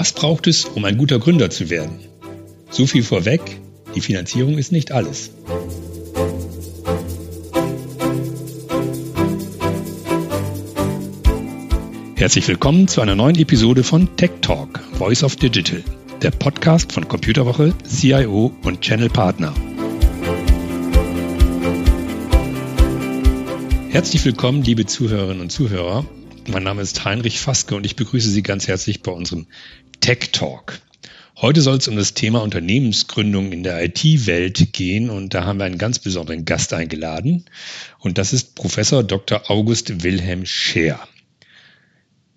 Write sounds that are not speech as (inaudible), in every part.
Was braucht es, um ein guter Gründer zu werden? So viel vorweg, die Finanzierung ist nicht alles. Herzlich willkommen zu einer neuen Episode von Tech Talk, Voice of Digital, der Podcast von Computerwoche, CIO und Channel Partner. Herzlich willkommen, liebe Zuhörerinnen und Zuhörer. Mein Name ist Heinrich Faske und ich begrüße Sie ganz herzlich bei unserem Tech Talk. Heute soll es um das Thema Unternehmensgründung in der IT-Welt gehen und da haben wir einen ganz besonderen Gast eingeladen und das ist Professor Dr. August Wilhelm Scheer.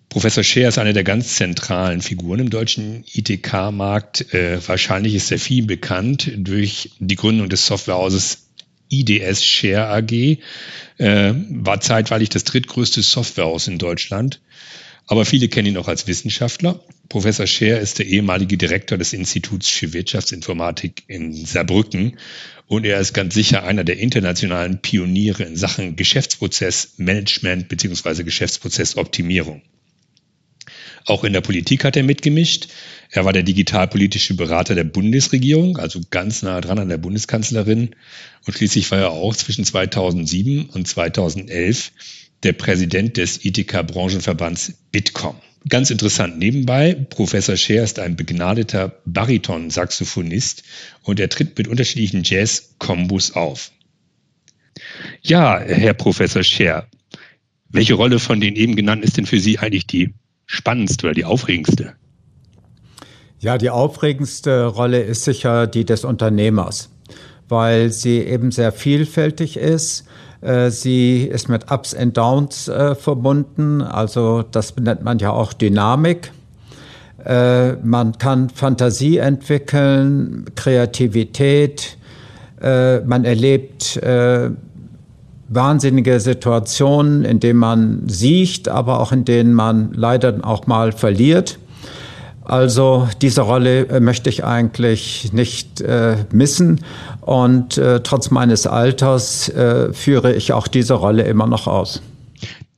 Professor Scheer ist eine der ganz zentralen Figuren im deutschen ITK-Markt. Äh, wahrscheinlich ist er viel bekannt durch die Gründung des Softwarehauses IDS Share AG, äh, war zeitweilig das drittgrößte Softwarehaus in Deutschland. Aber viele kennen ihn auch als Wissenschaftler. Professor Scher ist der ehemalige Direktor des Instituts für Wirtschaftsinformatik in Saarbrücken und er ist ganz sicher einer der internationalen Pioniere in Sachen Geschäftsprozessmanagement bzw. Geschäftsprozessoptimierung. Auch in der Politik hat er mitgemischt. Er war der digitalpolitische Berater der Bundesregierung, also ganz nah dran an der Bundeskanzlerin. Und schließlich war er auch zwischen 2007 und 2011 der Präsident des ITK-Branchenverbands Bitkom. Ganz interessant nebenbei, Professor Scher ist ein begnadeter Bariton-Saxophonist und er tritt mit unterschiedlichen Jazz-Kombos auf. Ja, Herr Professor Scher, welche Rolle von den eben genannten ist denn für Sie eigentlich die spannendste oder die aufregendste? Ja, die aufregendste Rolle ist sicher die des Unternehmers, weil sie eben sehr vielfältig ist. Äh, sie ist mit Ups and Downs äh, verbunden, also das nennt man ja auch Dynamik. Äh, man kann Fantasie entwickeln, Kreativität, äh, man erlebt äh, wahnsinnige Situationen, in denen man sieht, aber auch in denen man leider auch mal verliert. Also diese Rolle äh, möchte ich eigentlich nicht äh, missen und äh, trotz meines Alters äh, führe ich auch diese Rolle immer noch aus.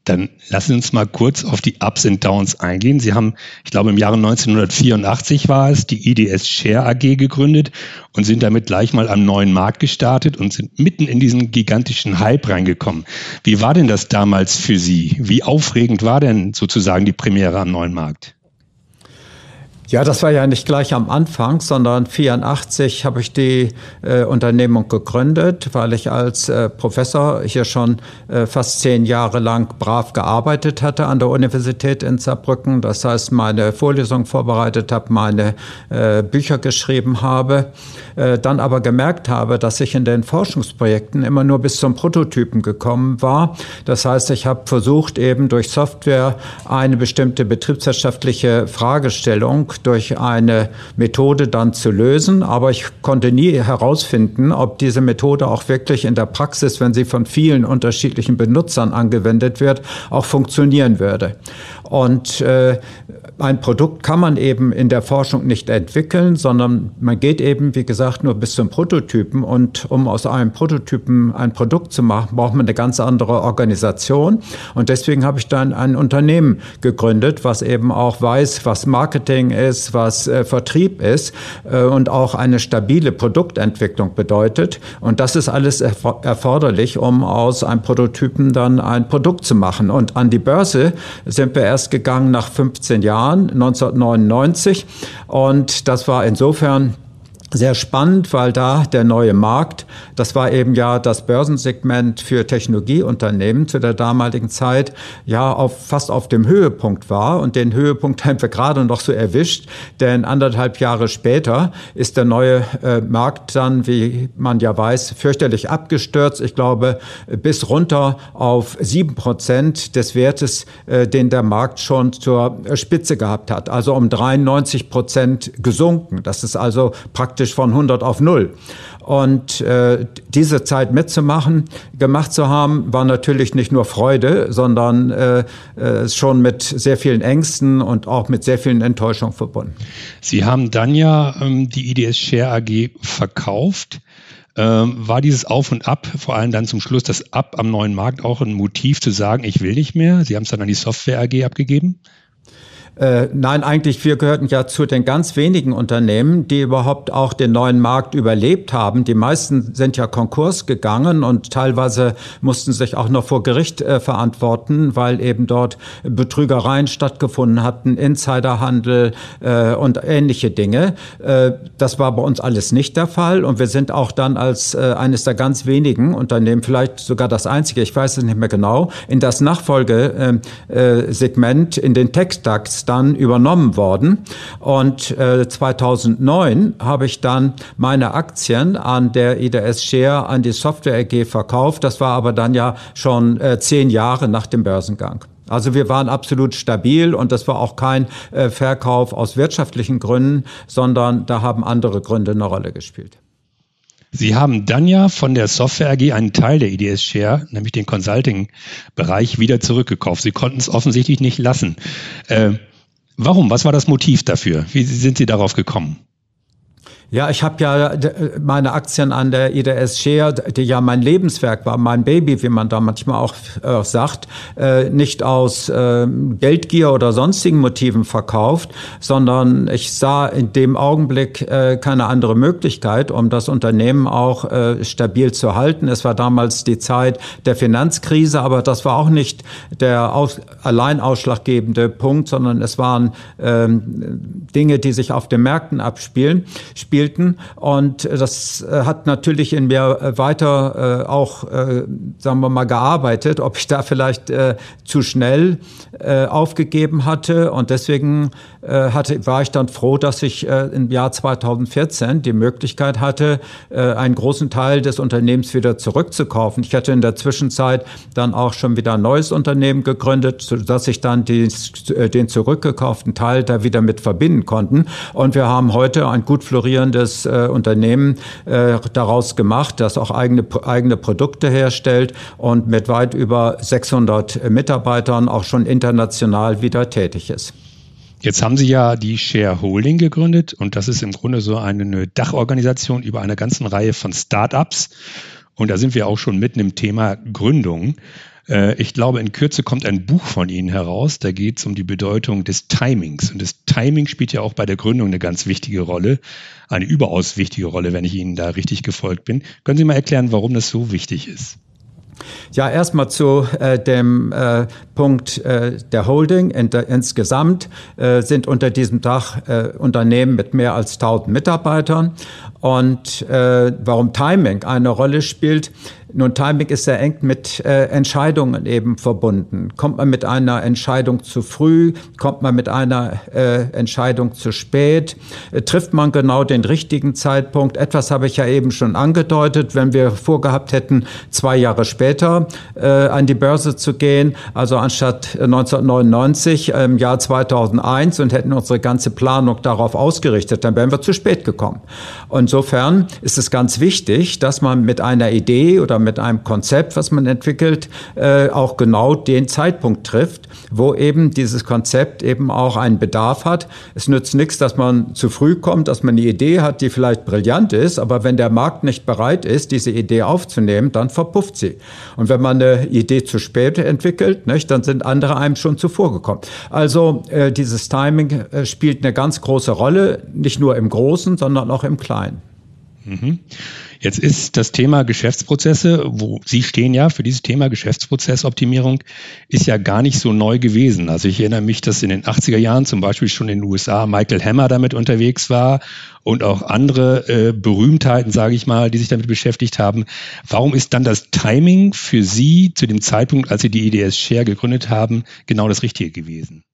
Dann lassen Sie uns mal kurz auf die Ups und Downs eingehen. Sie haben, ich glaube, im Jahre 1984 war es, die IDS Share AG gegründet und sind damit gleich mal am neuen Markt gestartet und sind mitten in diesen gigantischen Hype reingekommen. Wie war denn das damals für Sie? Wie aufregend war denn sozusagen die Premiere am neuen Markt? Ja, das war ja nicht gleich am Anfang, sondern 84 habe ich die äh, Unternehmung gegründet, weil ich als äh, Professor hier schon äh, fast zehn Jahre lang brav gearbeitet hatte an der Universität in Saarbrücken. Das heißt, meine Vorlesung vorbereitet habe, meine äh, Bücher geschrieben habe, äh, dann aber gemerkt habe, dass ich in den Forschungsprojekten immer nur bis zum Prototypen gekommen war. Das heißt, ich habe versucht, eben durch Software eine bestimmte betriebswirtschaftliche Fragestellung durch eine Methode dann zu lösen. Aber ich konnte nie herausfinden, ob diese Methode auch wirklich in der Praxis, wenn sie von vielen unterschiedlichen Benutzern angewendet wird, auch funktionieren würde. Und äh, ein Produkt kann man eben in der Forschung nicht entwickeln, sondern man geht eben, wie gesagt, nur bis zum Prototypen. Und um aus einem Prototypen ein Produkt zu machen, braucht man eine ganz andere Organisation. Und deswegen habe ich dann ein Unternehmen gegründet, was eben auch weiß, was Marketing ist, was äh, Vertrieb ist äh, und auch eine stabile Produktentwicklung bedeutet. Und das ist alles erfor erforderlich, um aus einem Prototypen dann ein Produkt zu machen. Und an die Börse sind wir erst gegangen nach 15 Jahren. Jahren, 1999. Und das war insofern sehr spannend, weil da der neue Markt, das war eben ja das Börsensegment für Technologieunternehmen zu der damaligen Zeit, ja auf, fast auf dem Höhepunkt war. Und den Höhepunkt (laughs) haben wir gerade noch so erwischt, denn anderthalb Jahre später ist der neue äh, Markt dann, wie man ja weiß, fürchterlich abgestürzt. Ich glaube, bis runter auf sieben Prozent des Wertes, äh, den der Markt schon zur Spitze gehabt hat. Also um 93 Prozent gesunken. Das ist also praktisch praktisch von 100 auf 0. Und äh, diese Zeit mitzumachen, gemacht zu haben, war natürlich nicht nur Freude, sondern äh, äh, schon mit sehr vielen Ängsten und auch mit sehr vielen Enttäuschungen verbunden. Sie haben dann ja ähm, die IDS Share AG verkauft. Ähm, war dieses Auf und Ab, vor allem dann zum Schluss das Ab am neuen Markt auch ein Motiv zu sagen, ich will nicht mehr? Sie haben es dann an die Software AG abgegeben? Äh, nein, eigentlich, wir gehörten ja zu den ganz wenigen Unternehmen, die überhaupt auch den neuen Markt überlebt haben. Die meisten sind ja Konkurs gegangen und teilweise mussten sich auch noch vor Gericht äh, verantworten, weil eben dort Betrügereien stattgefunden hatten, Insiderhandel äh, und ähnliche Dinge. Äh, das war bei uns alles nicht der Fall und wir sind auch dann als äh, eines der ganz wenigen Unternehmen, vielleicht sogar das einzige, ich weiß es nicht mehr genau, in das Nachfolgesegment in den Tech-Stacks dann übernommen worden. Und äh, 2009 habe ich dann meine Aktien an der IDS Share an die Software AG verkauft. Das war aber dann ja schon äh, zehn Jahre nach dem Börsengang. Also wir waren absolut stabil und das war auch kein äh, Verkauf aus wirtschaftlichen Gründen, sondern da haben andere Gründe eine Rolle gespielt. Sie haben dann ja von der Software AG einen Teil der IDS Share, nämlich den Consulting-Bereich, wieder zurückgekauft. Sie konnten es offensichtlich nicht lassen. Äh, Warum? Was war das Motiv dafür? Wie sind Sie darauf gekommen? Ja, ich habe ja meine Aktien an der IDS Share, die ja mein Lebenswerk war, mein Baby, wie man da manchmal auch äh, sagt, äh, nicht aus äh, Geldgier oder sonstigen Motiven verkauft, sondern ich sah in dem Augenblick äh, keine andere Möglichkeit, um das Unternehmen auch äh, stabil zu halten. Es war damals die Zeit der Finanzkrise, aber das war auch nicht der aus, allein ausschlaggebende Punkt, sondern es waren ähm, Dinge, die sich auf den Märkten abspielen. Spiel spielten. Und das äh, hat natürlich in mir äh, weiter äh, auch, sagen wir mal, gearbeitet, ob ich da vielleicht zu schnell aufgegeben hatte. Und deswegen hatte, war ich dann froh, dass ich im Jahr 2014 die Möglichkeit hatte, einen großen Teil des Unternehmens wieder zurückzukaufen. Ich hatte in der Zwischenzeit dann auch schon wieder ein neues Unternehmen gegründet, sodass ich dann die, den zurückgekauften Teil da wieder mit verbinden konnten. Und wir haben heute ein gut florierendes produzierendes äh, Unternehmen äh, daraus gemacht, das auch eigene, eigene Produkte herstellt und mit weit über 600 Mitarbeitern auch schon international wieder tätig ist. Jetzt haben Sie ja die Shareholding gegründet und das ist im Grunde so eine Dachorganisation über eine ganze Reihe von Startups. Und da sind wir auch schon mitten im Thema Gründung. Äh, ich glaube, in Kürze kommt ein Buch von Ihnen heraus. Da geht es um die Bedeutung des Timings. Und das Timing spielt ja auch bei der Gründung eine ganz wichtige Rolle. Eine überaus wichtige Rolle, wenn ich Ihnen da richtig gefolgt bin. Können Sie mal erklären, warum das so wichtig ist? Ja, erstmal zu äh, dem äh, Punkt äh, der Holding. In der, insgesamt äh, sind unter diesem Dach äh, Unternehmen mit mehr als 1000 Mitarbeitern. Und warum Timing eine Rolle spielt, nun, Timing ist sehr eng mit äh, Entscheidungen eben verbunden. Kommt man mit einer Entscheidung zu früh? Kommt man mit einer äh, Entscheidung zu spät? Äh, trifft man genau den richtigen Zeitpunkt? Etwas habe ich ja eben schon angedeutet. Wenn wir vorgehabt hätten, zwei Jahre später äh, an die Börse zu gehen, also anstatt 1999 äh, im Jahr 2001 und hätten unsere ganze Planung darauf ausgerichtet, dann wären wir zu spät gekommen. Insofern ist es ganz wichtig, dass man mit einer Idee oder mit einem Konzept, was man entwickelt, äh, auch genau den Zeitpunkt trifft, wo eben dieses Konzept eben auch einen Bedarf hat. Es nützt nichts, dass man zu früh kommt, dass man eine Idee hat, die vielleicht brillant ist, aber wenn der Markt nicht bereit ist, diese Idee aufzunehmen, dann verpufft sie. Und wenn man eine Idee zu spät entwickelt, nicht, dann sind andere einem schon zuvor gekommen. Also äh, dieses Timing äh, spielt eine ganz große Rolle, nicht nur im Großen, sondern auch im Kleinen. Mhm. Jetzt ist das Thema Geschäftsprozesse, wo Sie stehen ja für dieses Thema Geschäftsprozessoptimierung, ist ja gar nicht so neu gewesen. Also ich erinnere mich, dass in den 80er Jahren zum Beispiel schon in den USA Michael Hammer damit unterwegs war und auch andere äh, Berühmtheiten, sage ich mal, die sich damit beschäftigt haben. Warum ist dann das Timing für Sie zu dem Zeitpunkt, als Sie die IDS Share gegründet haben, genau das Richtige gewesen?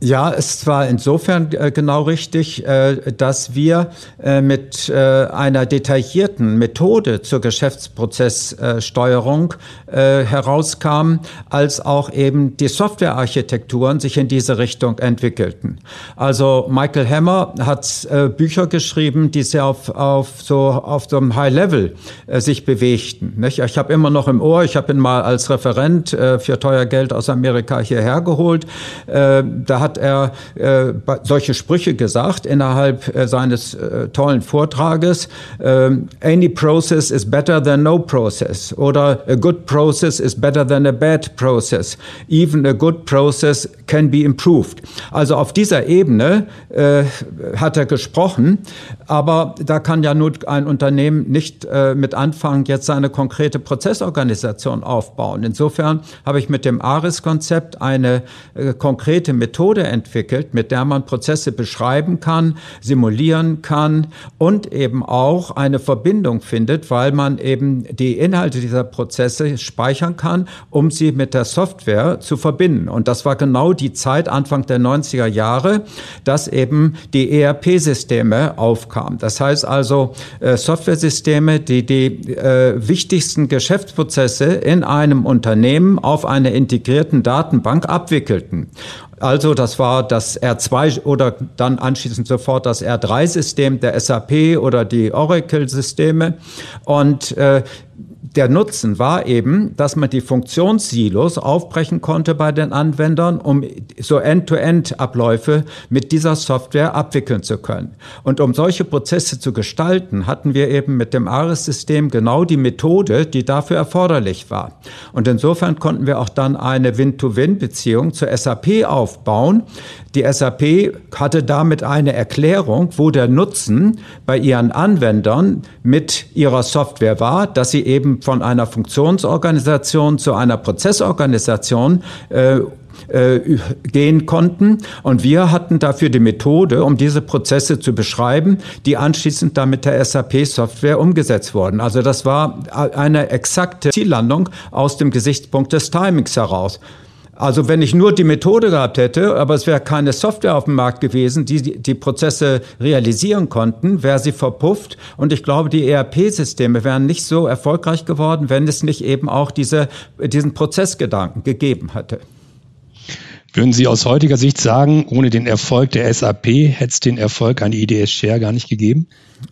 Ja, es war insofern äh, genau richtig, äh, dass wir äh, mit einer detaillierten Methode zur Geschäftsprozesssteuerung herauskamen, als auch eben die Softwarearchitekturen sich in diese Richtung entwickelten. Also Michael Hammer hat Bücher geschrieben, die sehr auf, auf so auf so einem High Level sich bewegten. Ich habe immer noch im Ohr, ich habe ihn mal als Referent für teuer Geld aus Amerika hierher geholt. da hat hat er äh, solche Sprüche gesagt innerhalb äh, seines äh, tollen Vortrages. Ähm, any process is better than no process oder a good process is better than a bad process. Even a good process can be improved. Also auf dieser Ebene äh, hat er gesprochen, aber da kann ja nur ein Unternehmen nicht äh, mit anfangen, jetzt seine konkrete Prozessorganisation aufbauen. Insofern habe ich mit dem ARIS-Konzept eine äh, konkrete Methode entwickelt, mit der man Prozesse beschreiben kann, simulieren kann und eben auch eine Verbindung findet, weil man eben die Inhalte dieser Prozesse speichern kann, um sie mit der Software zu verbinden. Und das war genau die Zeit Anfang der 90er Jahre, dass eben die ERP-Systeme aufkamen. Das heißt also äh, Softwaresysteme, die die äh, wichtigsten Geschäftsprozesse in einem Unternehmen auf einer integrierten Datenbank abwickelten. Also das war das R2 oder dann anschließend sofort das R3-System der SAP oder die Oracle-Systeme. Und äh, der Nutzen war eben, dass man die Funktionssilos aufbrechen konnte bei den Anwendern, um so End-to-End-Abläufe mit dieser Software abwickeln zu können. Und um solche Prozesse zu gestalten, hatten wir eben mit dem ARIS-System genau die Methode, die dafür erforderlich war. Und insofern konnten wir auch dann eine Win-to-Win-Beziehung zur SAP aufbauen. Die SAP hatte damit eine Erklärung, wo der Nutzen bei ihren Anwendern mit ihrer Software war, dass sie eben von einer Funktionsorganisation zu einer Prozessorganisation äh, äh, gehen konnten. Und wir hatten dafür die Methode, um diese Prozesse zu beschreiben, die anschließend dann mit der SAP-Software umgesetzt wurden. Also das war eine exakte Ziellandung aus dem Gesichtspunkt des Timings heraus. Also wenn ich nur die Methode gehabt hätte, aber es wäre keine Software auf dem Markt gewesen, die die Prozesse realisieren konnten, wäre sie verpufft. Und ich glaube, die ERP-Systeme wären nicht so erfolgreich geworden, wenn es nicht eben auch diese, diesen Prozessgedanken gegeben hätte. Würden Sie aus heutiger Sicht sagen, ohne den Erfolg der SAP hätte es den Erfolg an IDS Share gar nicht gegeben?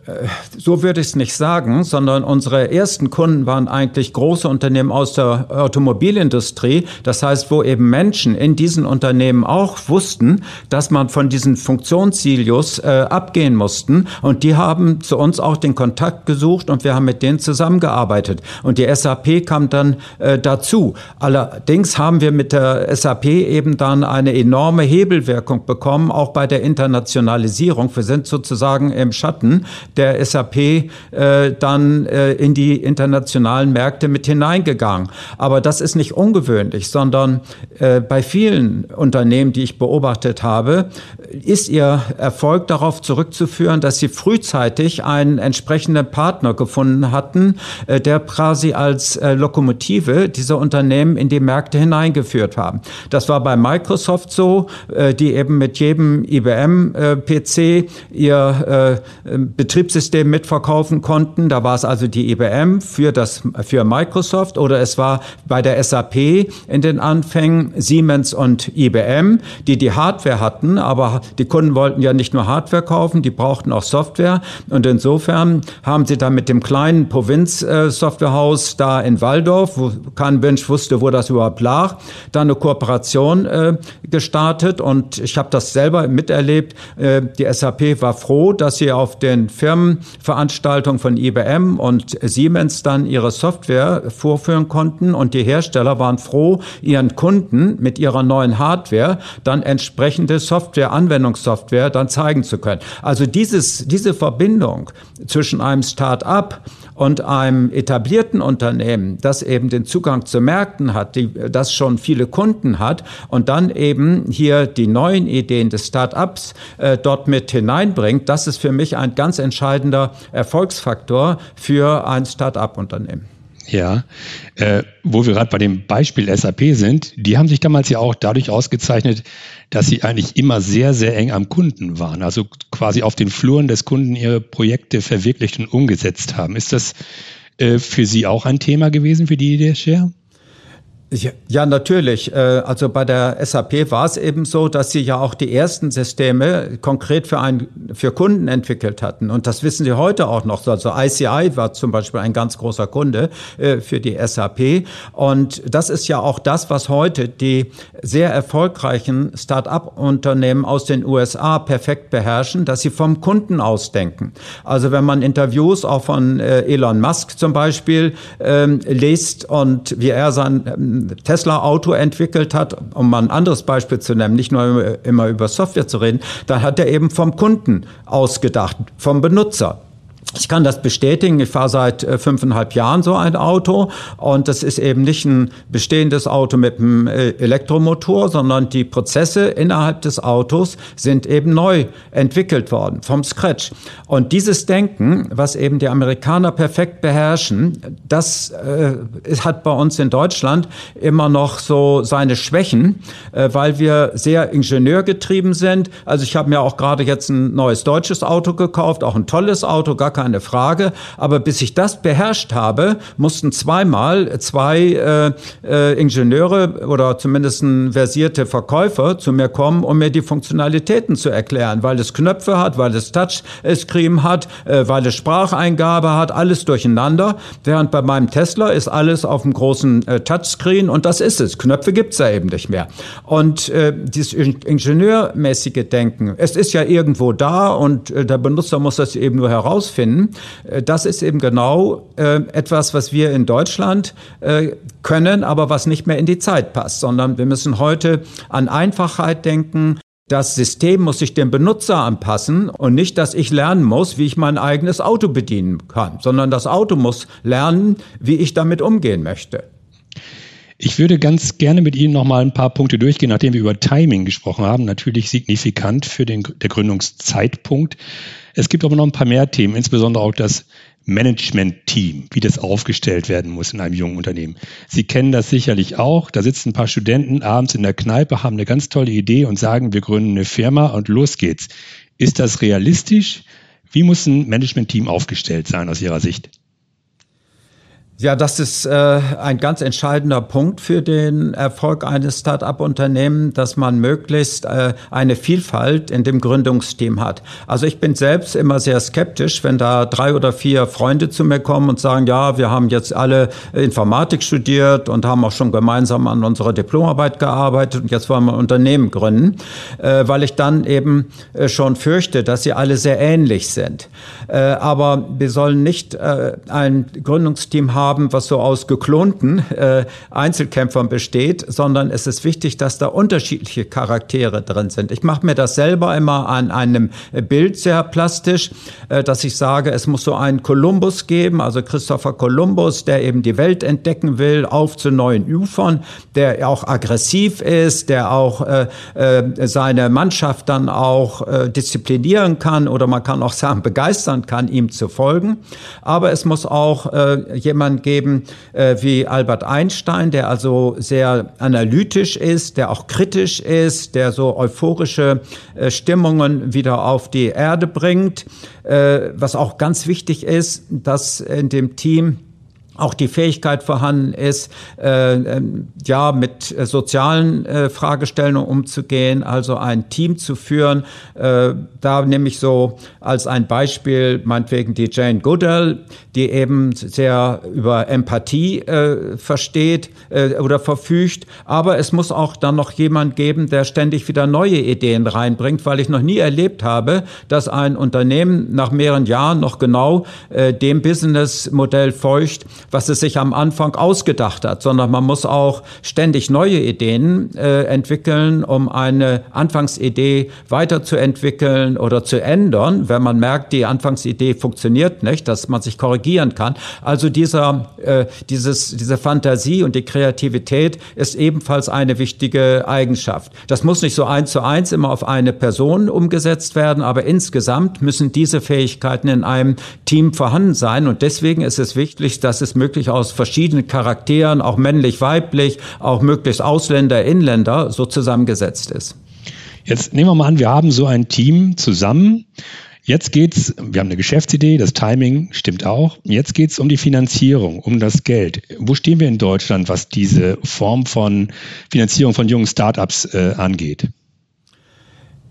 Äh, so würde ich es nicht sagen, sondern unsere ersten Kunden waren eigentlich große Unternehmen aus der Automobilindustrie. Das heißt, wo eben Menschen in diesen Unternehmen auch wussten, dass man von diesen Funktionssilios äh, abgehen mussten. Und die haben zu uns auch den Kontakt gesucht und wir haben mit denen zusammengearbeitet. Und die SAP kam dann äh, dazu. Allerdings haben wir mit der SAP eben dann eine enorme Hebelwirkung bekommen, auch bei der Internationalisierung. Wir sind sozusagen im Schatten der SAP äh, dann äh, in die internationalen Märkte mit hineingegangen. Aber das ist nicht ungewöhnlich, sondern äh, bei vielen Unternehmen, die ich beobachtet habe, ist ihr Erfolg darauf zurückzuführen, dass sie frühzeitig einen entsprechenden Partner gefunden hatten, äh, der quasi als äh, Lokomotive diese Unternehmen in die Märkte hineingeführt haben. Das war bei Microsoft so, äh, die eben mit jedem IBM-PC ihr Betriebssystem mitverkaufen konnten. Da war es also die IBM für das, für Microsoft oder es war bei der SAP in den Anfängen Siemens und IBM, die die Hardware hatten, aber die Kunden wollten ja nicht nur Hardware kaufen, die brauchten auch Software. Und insofern haben sie dann mit dem kleinen Provinz-Softwarehaus da in Waldorf, wo kein Mensch wusste, wo das überhaupt lag, da eine Kooperation äh, gestartet. Und ich habe das selber miterlebt. Äh, die SAP war froh, dass sie auf den Firmenveranstaltungen von IBM und Siemens dann ihre Software vorführen konnten. Und die Hersteller waren froh, ihren Kunden mit ihrer neuen Hardware dann entsprechende Software, Anwendungssoftware dann zeigen zu können. Also dieses, diese Verbindung zwischen einem Start-up und einem etablierten Unternehmen, das eben den Zugang zu Märkten hat, die, das schon viele Kunden hat und dann eben hier die neuen Ideen des Start-ups äh, dort mit hineinbringt, das ist für mich ein ganz entscheidender Erfolgsfaktor für ein Start-up-Unternehmen. Ja, äh, wo wir gerade bei dem Beispiel SAP sind, die haben sich damals ja auch dadurch ausgezeichnet, dass sie eigentlich immer sehr, sehr eng am Kunden waren, also quasi auf den Fluren des Kunden ihre Projekte verwirklicht und umgesetzt haben. Ist das äh, für Sie auch ein Thema gewesen, für die Idee Share? Ja, natürlich. Äh, also bei der SAP war es eben so, dass sie ja auch die ersten Systeme konkret für, ein, für Kunden entwickelt hatten. Und das wissen sie heute auch noch. Also ICI war zum Beispiel ein ganz großer Kunde äh, für die SAP. Und das ist ja auch das, was heute die sehr erfolgreichen Start-up-Unternehmen aus den USA perfekt beherrschen, dass sie vom Kunden ausdenken. Also wenn man Interviews auch von äh, Elon Musk zum Beispiel ähm, liest und wie er sein Tesla-Auto entwickelt hat, um mal ein anderes Beispiel zu nennen, nicht nur immer über Software zu reden, dann hat er eben vom Kunden ausgedacht, vom Benutzer. Ich kann das bestätigen. Ich fahre seit äh, fünfeinhalb Jahren so ein Auto und das ist eben nicht ein bestehendes Auto mit einem äh, Elektromotor, sondern die Prozesse innerhalb des Autos sind eben neu entwickelt worden vom Scratch. Und dieses Denken, was eben die Amerikaner perfekt beherrschen, das äh, hat bei uns in Deutschland immer noch so seine Schwächen, äh, weil wir sehr ingenieurgetrieben sind. Also ich habe mir auch gerade jetzt ein neues deutsches Auto gekauft, auch ein tolles Auto, gar keine Frage. Aber bis ich das beherrscht habe, mussten zweimal zwei äh, äh, Ingenieure oder zumindest versierte Verkäufer zu mir kommen, um mir die Funktionalitäten zu erklären, weil es Knöpfe hat, weil es Touchscreen hat, äh, weil es Spracheingabe hat, alles durcheinander. Während bei meinem Tesla ist alles auf dem großen äh, Touchscreen und das ist es. Knöpfe gibt's ja eben nicht mehr. Und äh, dieses ingenieurmäßige Denken, es ist ja irgendwo da und äh, der Benutzer muss das eben nur herausfinden können. Äh, das ist eben genau äh, etwas, was wir in Deutschland äh, können, aber was nicht mehr in die Zeit passt, sondern wir müssen heute an Einfachheit denken. Das System muss sich dem Benutzer anpassen und nicht, dass ich lernen muss, wie ich mein eigenes Auto bedienen kann, sondern das Auto muss lernen, wie ich damit umgehen möchte. Ich würde ganz gerne mit Ihnen noch mal ein paar Punkte durchgehen, nachdem wir über Timing gesprochen haben. Natürlich signifikant für den der Gründungszeitpunkt. Es gibt aber noch ein paar mehr Themen, insbesondere auch das Management-Team, wie das aufgestellt werden muss in einem jungen Unternehmen. Sie kennen das sicherlich auch. Da sitzen ein paar Studenten abends in der Kneipe, haben eine ganz tolle Idee und sagen, wir gründen eine Firma und los geht's. Ist das realistisch? Wie muss ein Management-Team aufgestellt sein aus Ihrer Sicht? Ja, das ist äh, ein ganz entscheidender Punkt für den Erfolg eines Start-up-Unternehmens, dass man möglichst äh, eine Vielfalt in dem Gründungsteam hat. Also ich bin selbst immer sehr skeptisch, wenn da drei oder vier Freunde zu mir kommen und sagen, ja, wir haben jetzt alle Informatik studiert und haben auch schon gemeinsam an unserer Diplomarbeit gearbeitet und jetzt wollen wir ein Unternehmen gründen, äh, weil ich dann eben äh, schon fürchte, dass sie alle sehr ähnlich sind. Äh, aber wir sollen nicht äh, ein Gründungsteam haben, haben, was so aus geklonten äh, Einzelkämpfern besteht, sondern es ist wichtig, dass da unterschiedliche Charaktere drin sind. Ich mache mir das selber immer an einem Bild sehr plastisch, äh, dass ich sage, es muss so einen Kolumbus geben, also Christopher Columbus, der eben die Welt entdecken will, auf zu neuen Ufern, der auch aggressiv ist, der auch äh, äh, seine Mannschaft dann auch äh, disziplinieren kann oder man kann auch sagen, begeistern kann, ihm zu folgen. Aber es muss auch äh, jemand jemand geben äh, wie Albert Einstein, der also sehr analytisch ist, der auch kritisch ist, der so euphorische äh, Stimmungen wieder auf die Erde bringt. Äh, was auch ganz wichtig ist, dass in dem Team auch die Fähigkeit vorhanden ist, äh, ähm, ja, mit äh, sozialen äh, Fragestellungen umzugehen, also ein Team zu führen. Äh, da nehme ich so als ein Beispiel meinetwegen die Jane Goodall, die eben sehr über Empathie äh, versteht äh, oder verfügt. Aber es muss auch dann noch jemand geben, der ständig wieder neue Ideen reinbringt, weil ich noch nie erlebt habe, dass ein Unternehmen nach mehreren Jahren noch genau äh, dem Businessmodell feucht, was es sich am Anfang ausgedacht hat, sondern man muss auch ständig neue Ideen äh, entwickeln, um eine Anfangsidee weiterzuentwickeln oder zu ändern, wenn man merkt, die Anfangsidee funktioniert nicht, dass man sich korrigieren kann. Also dieser, äh, dieses, diese Fantasie und die Kreativität ist ebenfalls eine wichtige Eigenschaft. Das muss nicht so eins zu eins immer auf eine Person umgesetzt werden, aber insgesamt müssen diese Fähigkeiten in einem Team vorhanden sein und deswegen ist es wichtig, dass es möglich aus verschiedenen Charakteren, auch männlich, weiblich, auch möglichst Ausländer, Inländer, so zusammengesetzt ist. Jetzt nehmen wir mal an, wir haben so ein Team zusammen. Jetzt geht's, wir haben eine Geschäftsidee, das Timing stimmt auch. Jetzt geht's um die Finanzierung, um das Geld. Wo stehen wir in Deutschland, was diese Form von Finanzierung von jungen Startups äh, angeht?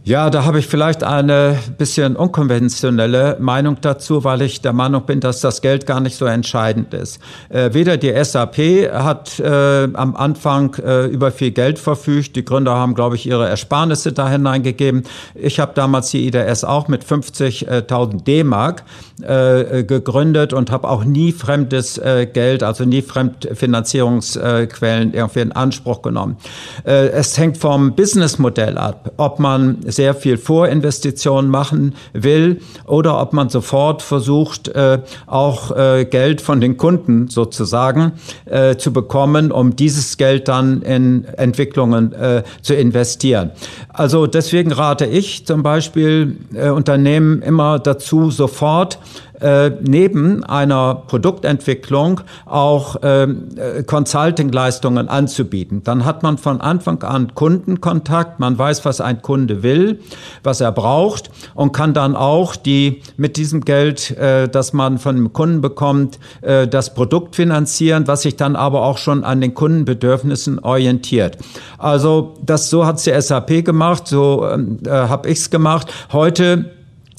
Ja, da habe ich vielleicht eine bisschen unkonventionelle Meinung dazu, weil ich der Meinung bin, dass das Geld gar nicht so entscheidend ist. Äh, weder die SAP hat äh, am Anfang äh, über viel Geld verfügt. Die Gründer haben, glaube ich, ihre Ersparnisse da hineingegeben. Ich habe damals die IDS auch mit 50.000 D-Mark äh, gegründet und habe auch nie fremdes äh, Geld, also nie Fremdfinanzierungsquellen irgendwie in Anspruch genommen. Äh, es hängt vom Businessmodell ab, ob man sehr viel Vorinvestitionen machen will oder ob man sofort versucht, äh, auch äh, Geld von den Kunden sozusagen äh, zu bekommen, um dieses Geld dann in Entwicklungen zu investieren. Also deswegen rate ich zum Beispiel Unternehmen immer dazu, sofort äh, neben einer Produktentwicklung auch ähm, äh, Consulting-Leistungen anzubieten. Dann hat man von Anfang an Kundenkontakt, man weiß, was ein Kunde will, was er braucht und kann dann auch die mit diesem Geld, äh, das man von dem Kunden bekommt, äh, das Produkt finanzieren, was sich dann aber auch schon an den Kundenbedürfnissen orientiert. Also das so hat's die SAP gemacht, so ähm, äh, habe ich's gemacht. Heute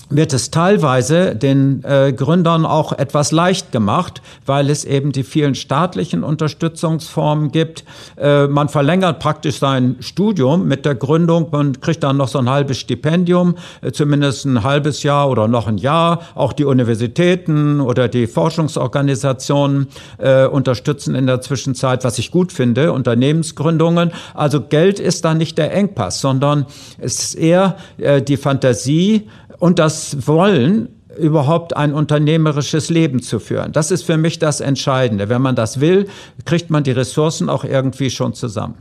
wird es teilweise den äh, Gründern auch etwas leicht gemacht, weil es eben die vielen staatlichen Unterstützungsformen gibt. Äh, man verlängert praktisch sein Studium mit der Gründung, man kriegt dann noch so ein halbes Stipendium, äh, zumindest ein halbes Jahr oder noch ein Jahr. Auch die Universitäten oder die Forschungsorganisationen äh, unterstützen in der Zwischenzeit, was ich gut finde, Unternehmensgründungen. Also Geld ist da nicht der Engpass, sondern es ist eher äh, die Fantasie, und das Wollen, überhaupt ein unternehmerisches Leben zu führen. Das ist für mich das Entscheidende. Wenn man das will, kriegt man die Ressourcen auch irgendwie schon zusammen.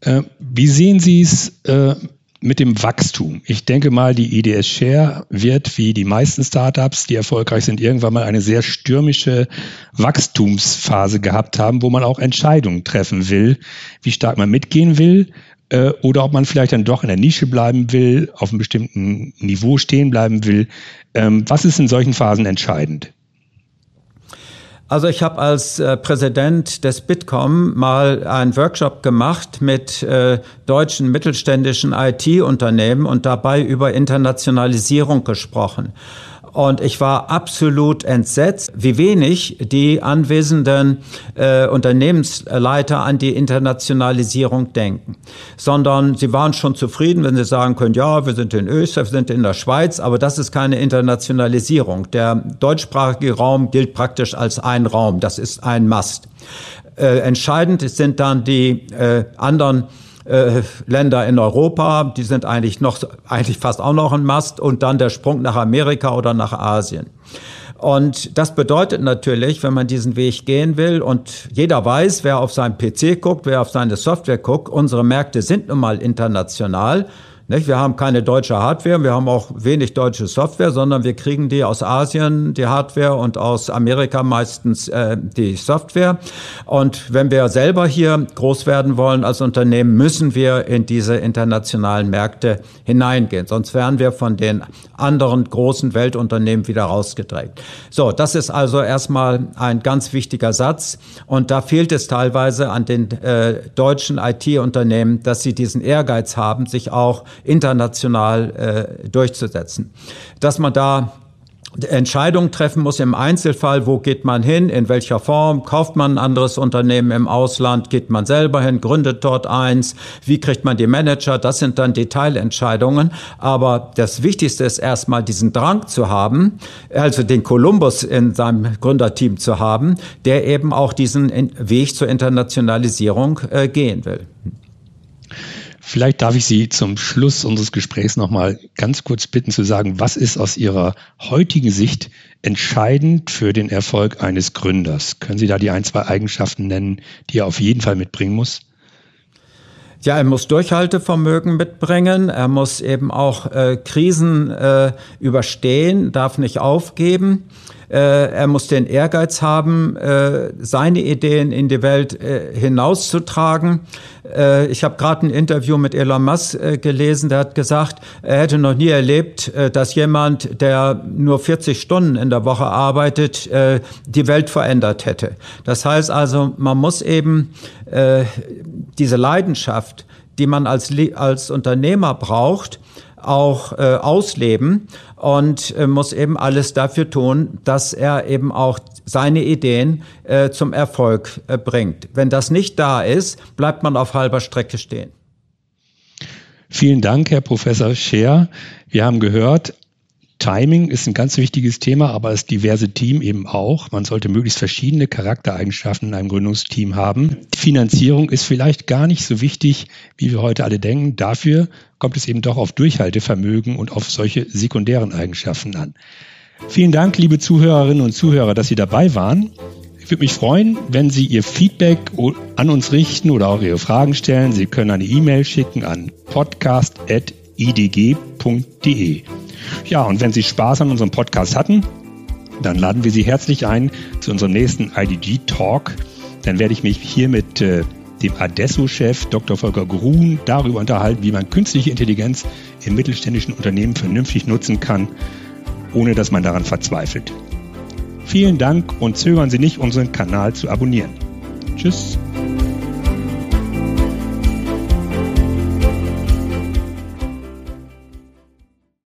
Äh, wie sehen Sie es äh, mit dem Wachstum? Ich denke mal, die IDS Share wird wie die meisten Startups, die erfolgreich sind, irgendwann mal eine sehr stürmische Wachstumsphase gehabt haben, wo man auch Entscheidungen treffen will, wie stark man mitgehen will äh, oder ob man vielleicht dann doch in der Nische bleiben will, auf einem bestimmten Niveau stehen bleiben will. Ähm, was ist in solchen Phasen entscheidend? Also ich habe als äh, Präsident des Bitkom mal einen Workshop gemacht mit äh, deutschen mittelständischen IT-Unternehmen und dabei über Internationalisierung gesprochen. Und ich war absolut entsetzt, wie wenig die anwesenden äh, Unternehmensleiter an die Internationalisierung denken. Sondern sie waren schon zufrieden, wenn sie sagen können, ja, wir sind in Österreich, wir sind in der Schweiz, aber das ist keine Internationalisierung. Der deutschsprachige Raum gilt praktisch als ein Raum. Das ist ein Mast. Äh, entscheidend sind dann die äh, anderen äh, Länder in Europa, die sind eigentlich noch, eigentlich fast auch noch ein Mast und dann der Sprung nach Amerika oder nach Asien. Und das bedeutet natürlich, wenn man diesen Weg gehen will und jeder weiß, wer auf seinen PC guckt, wer auf seine Software guckt, unsere Märkte sind nun mal international nicht? Wir haben keine deutsche Hardware, wir haben auch wenig deutsche Software, sondern wir kriegen die aus Asien, die Hardware, und aus Amerika meistens äh, die Software. Und wenn wir selber hier groß werden wollen als Unternehmen, müssen wir in diese internationalen Märkte hineingehen. Sonst wären wir von den anderen großen Weltunternehmen wieder rausgedrängt. So, das ist also erstmal ein ganz wichtiger Satz. Und da fehlt es teilweise an den äh, deutschen IT-Unternehmen, dass sie diesen Ehrgeiz haben, sich auch international äh, durchzusetzen. Dass man da Entscheidungen treffen muss im Einzelfall, wo geht man hin, in welcher Form, kauft man ein anderes Unternehmen im Ausland, geht man selber hin, gründet dort eins, wie kriegt man die Manager, das sind dann Detailentscheidungen. Aber das Wichtigste ist erstmal diesen Drang zu haben, also den Kolumbus in seinem Gründerteam zu haben, der eben auch diesen Weg zur Internationalisierung äh, gehen will. Vielleicht darf ich Sie zum Schluss unseres Gesprächs nochmal ganz kurz bitten zu sagen, was ist aus Ihrer heutigen Sicht entscheidend für den Erfolg eines Gründers? Können Sie da die ein, zwei Eigenschaften nennen, die er auf jeden Fall mitbringen muss? Ja, er muss Durchhaltevermögen mitbringen. Er muss eben auch äh, Krisen äh, überstehen, darf nicht aufgeben. Äh, er muss den Ehrgeiz haben, äh, seine Ideen in die Welt äh, hinauszutragen. Ich habe gerade ein Interview mit Elon Musk gelesen, der hat gesagt, er hätte noch nie erlebt, dass jemand, der nur 40 Stunden in der Woche arbeitet, die Welt verändert hätte. Das heißt also, man muss eben diese Leidenschaft, die man als, als Unternehmer braucht, auch äh, ausleben und äh, muss eben alles dafür tun, dass er eben auch seine Ideen äh, zum Erfolg äh, bringt. Wenn das nicht da ist, bleibt man auf halber Strecke stehen. Vielen Dank, Herr Professor Scher. Wir haben gehört, Timing ist ein ganz wichtiges Thema, aber das diverse Team eben auch. Man sollte möglichst verschiedene Charaktereigenschaften in einem Gründungsteam haben. Die Finanzierung ist vielleicht gar nicht so wichtig, wie wir heute alle denken. Dafür kommt es eben doch auf Durchhaltevermögen und auf solche sekundären Eigenschaften an. Vielen Dank, liebe Zuhörerinnen und Zuhörer, dass Sie dabei waren. Ich würde mich freuen, wenn Sie Ihr Feedback an uns richten oder auch Ihre Fragen stellen. Sie können eine E-Mail schicken an podcast.idg.de. Ja, und wenn Sie Spaß an unserem Podcast hatten, dann laden wir Sie herzlich ein zu unserem nächsten IDG Talk. Dann werde ich mich hier mit äh, dem Adesso-Chef Dr. Volker Grun darüber unterhalten, wie man künstliche Intelligenz im mittelständischen Unternehmen vernünftig nutzen kann, ohne dass man daran verzweifelt. Vielen Dank und zögern Sie nicht, unseren Kanal zu abonnieren. Tschüss.